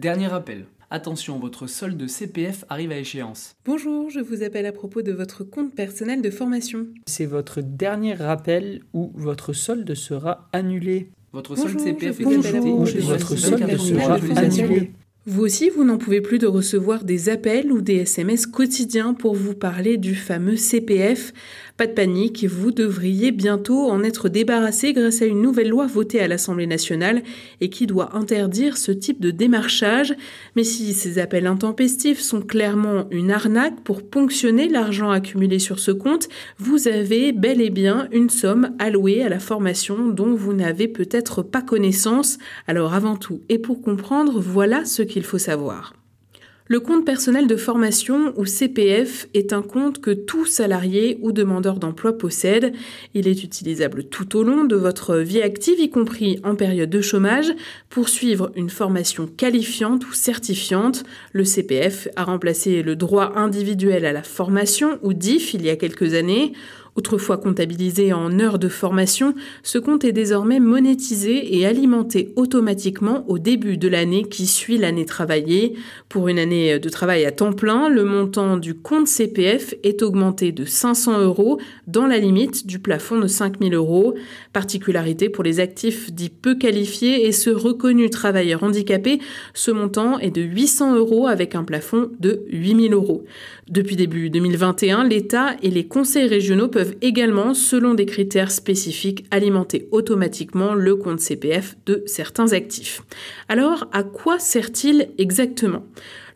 Dernier rappel. Attention, votre solde CPF arrive à échéance. Bonjour, je vous appelle à propos de votre compte personnel de formation. C'est votre dernier rappel où votre solde sera annulé. Votre Bonjour, solde CPF je est vous ajusté appelle à au propos de délai votre de solde 24 sera annulé. Vous aussi, vous n'en pouvez plus de recevoir des appels ou des SMS quotidiens pour vous parler du fameux CPF. Pas de panique, vous devriez bientôt en être débarrassé grâce à une nouvelle loi votée à l'Assemblée nationale et qui doit interdire ce type de démarchage. Mais si ces appels intempestifs sont clairement une arnaque pour ponctionner l'argent accumulé sur ce compte, vous avez bel et bien une somme allouée à la formation dont vous n'avez peut-être pas connaissance. Alors avant tout, et pour comprendre, voilà ce qu'il faut savoir. Le compte personnel de formation ou CPF est un compte que tout salarié ou demandeur d'emploi possède. Il est utilisable tout au long de votre vie active, y compris en période de chômage, pour suivre une formation qualifiante ou certifiante. Le CPF a remplacé le droit individuel à la formation ou DIF il y a quelques années. Autrefois comptabilisé en heures de formation, ce compte est désormais monétisé et alimenté automatiquement au début de l'année qui suit l'année travaillée. Pour une année de travail à temps plein, le montant du compte CPF est augmenté de 500 euros dans la limite du plafond de 5000 euros. Particularité pour les actifs dits peu qualifiés et ceux reconnus travailleurs handicapés, ce montant est de 800 euros avec un plafond de 8000 euros. Depuis début 2021, l'État et les conseils régionaux peuvent également, selon des critères spécifiques, alimenter automatiquement le compte CPF de certains actifs. Alors, à quoi sert-il exactement?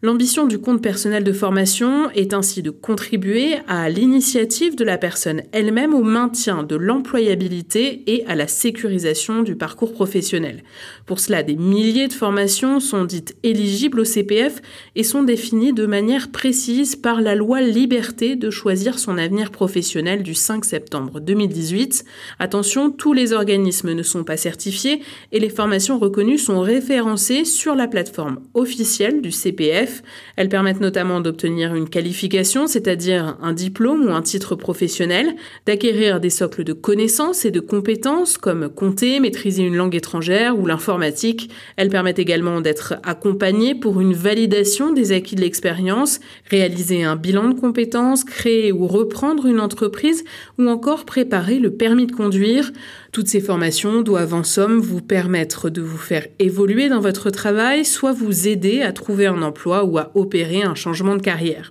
L'ambition du compte personnel de formation est ainsi de contribuer à l'initiative de la personne elle-même au maintien de l'employabilité et à la sécurisation du parcours professionnel. Pour cela, des milliers de formations sont dites éligibles au CPF et sont définies de manière précise par la loi Liberté de choisir son avenir professionnel du 5 septembre 2018. Attention, tous les organismes ne sont pas certifiés et les formations reconnues sont référencées sur la plateforme officielle du CPF elles permettent notamment d'obtenir une qualification, c'est-à-dire un diplôme ou un titre professionnel, d'acquérir des socles de connaissances et de compétences comme compter, maîtriser une langue étrangère ou l'informatique. Elles permettent également d'être accompagnées pour une validation des acquis de l'expérience, réaliser un bilan de compétences, créer ou reprendre une entreprise ou encore préparer le permis de conduire. Toutes ces formations doivent en somme vous permettre de vous faire évoluer dans votre travail, soit vous aider à trouver un emploi ou à opérer un changement de carrière.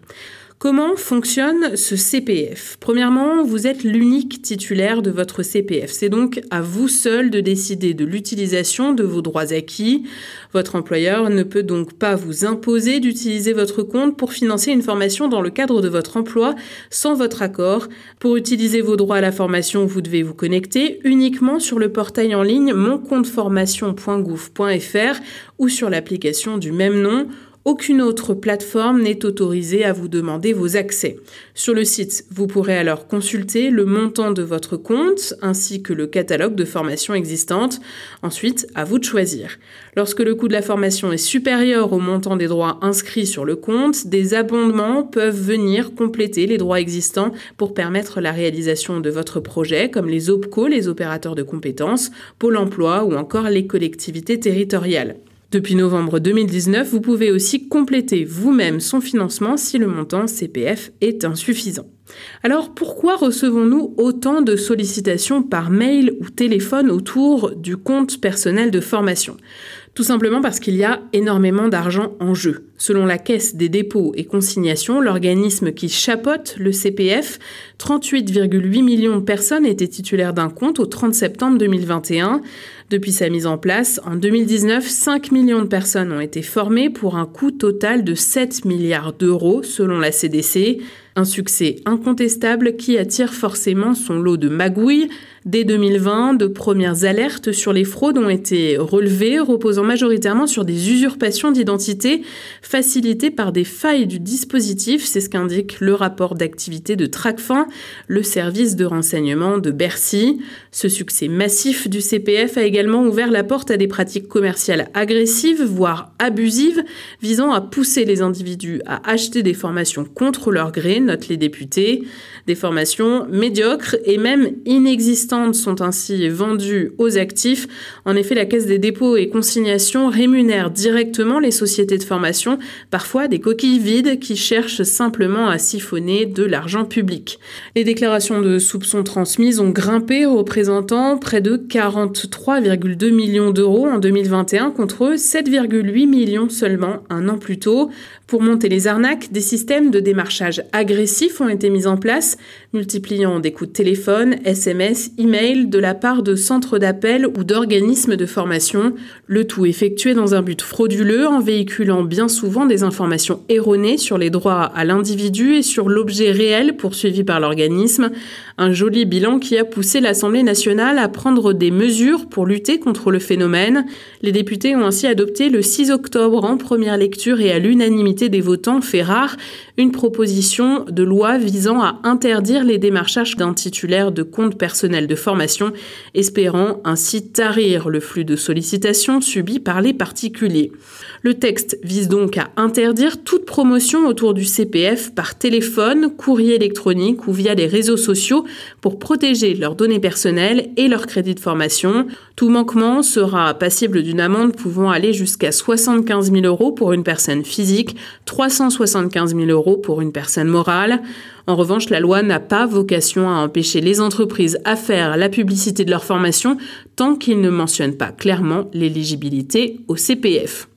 Comment fonctionne ce CPF Premièrement, vous êtes l'unique titulaire de votre CPF. C'est donc à vous seul de décider de l'utilisation de vos droits acquis. Votre employeur ne peut donc pas vous imposer d'utiliser votre compte pour financer une formation dans le cadre de votre emploi sans votre accord. Pour utiliser vos droits à la formation, vous devez vous connecter uniquement sur le portail en ligne moncompteformation.gouv.fr ou sur l'application du même nom aucune autre plateforme n'est autorisée à vous demander vos accès. Sur le site, vous pourrez alors consulter le montant de votre compte ainsi que le catalogue de formations existantes. Ensuite, à vous de choisir. Lorsque le coût de la formation est supérieur au montant des droits inscrits sur le compte, des abondements peuvent venir compléter les droits existants pour permettre la réalisation de votre projet, comme les OPCO, les opérateurs de compétences, Pôle emploi ou encore les collectivités territoriales. Depuis novembre 2019, vous pouvez aussi compléter vous-même son financement si le montant CPF est insuffisant. Alors pourquoi recevons-nous autant de sollicitations par mail ou téléphone autour du compte personnel de formation? Tout simplement parce qu'il y a énormément d'argent en jeu. Selon la Caisse des dépôts et consignations, l'organisme qui chapeaute le CPF, 38,8 millions de personnes étaient titulaires d'un compte au 30 septembre 2021. Depuis sa mise en place, en 2019, 5 millions de personnes ont été formées pour un coût total de 7 milliards d'euros selon la CDC. Un succès incontestable qui attire forcément son lot de magouilles. Dès 2020, de premières alertes sur les fraudes ont été relevées, reposant majoritairement sur des usurpations d'identité facilitées par des failles du dispositif, c'est ce qu'indique le rapport d'activité de Tracfin, le service de renseignement de Bercy. Ce succès massif du CPF a également ouvert la porte à des pratiques commerciales agressives, voire abusives, visant à pousser les individus à acheter des formations contre leur gré notent les députés. Des formations médiocres et même inexistantes sont ainsi vendues aux actifs. En effet, la Caisse des dépôts et consignations désignation rémunère directement les sociétés de formation, parfois des coquilles vides qui cherchent simplement à siphonner de l'argent public. Les déclarations de soupçons transmises ont grimpé, représentant près de 43,2 millions d'euros en 2021 contre 7,8 millions seulement un an plus tôt. Pour monter les arnaques, des systèmes de démarchage agressifs ont été mis en place, multipliant des coups de téléphone, SMS, email de la part de centres d'appel ou d'organismes de formation, le tout effectué dans un but frauduleux en véhiculant bien souvent des informations erronées sur les droits à l'individu et sur l'objet réel poursuivi par l'organisme, un joli bilan qui a poussé l'Assemblée nationale à prendre des mesures pour lutter contre le phénomène. Les députés ont ainsi adopté le 6 octobre en première lecture et à l'unanimité des votants, fait rare, une proposition de loi visant à interdire les démarchages d'un titulaire de compte personnel de formation, espérant ainsi tarir le flux de sollicitations subi par les particuliers. Le texte vise donc à interdire toute promotion autour du CPF par téléphone, courrier électronique ou via les réseaux sociaux pour protéger leurs données personnelles et leur crédit de formation. Tout manquement sera passible d'une amende pouvant aller jusqu'à 75 000 euros pour une personne physique, 375 000 euros pour une personne morale. En revanche, la loi n'a pas vocation à empêcher les entreprises à faire la publicité de leur formation tant qu'ils ne mentionnent pas clairement l'éligibilité au CPF.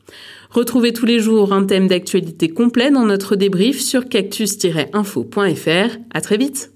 Retrouvez tous les jours un thème d'actualité complet dans notre débrief sur cactus-info.fr. À très vite!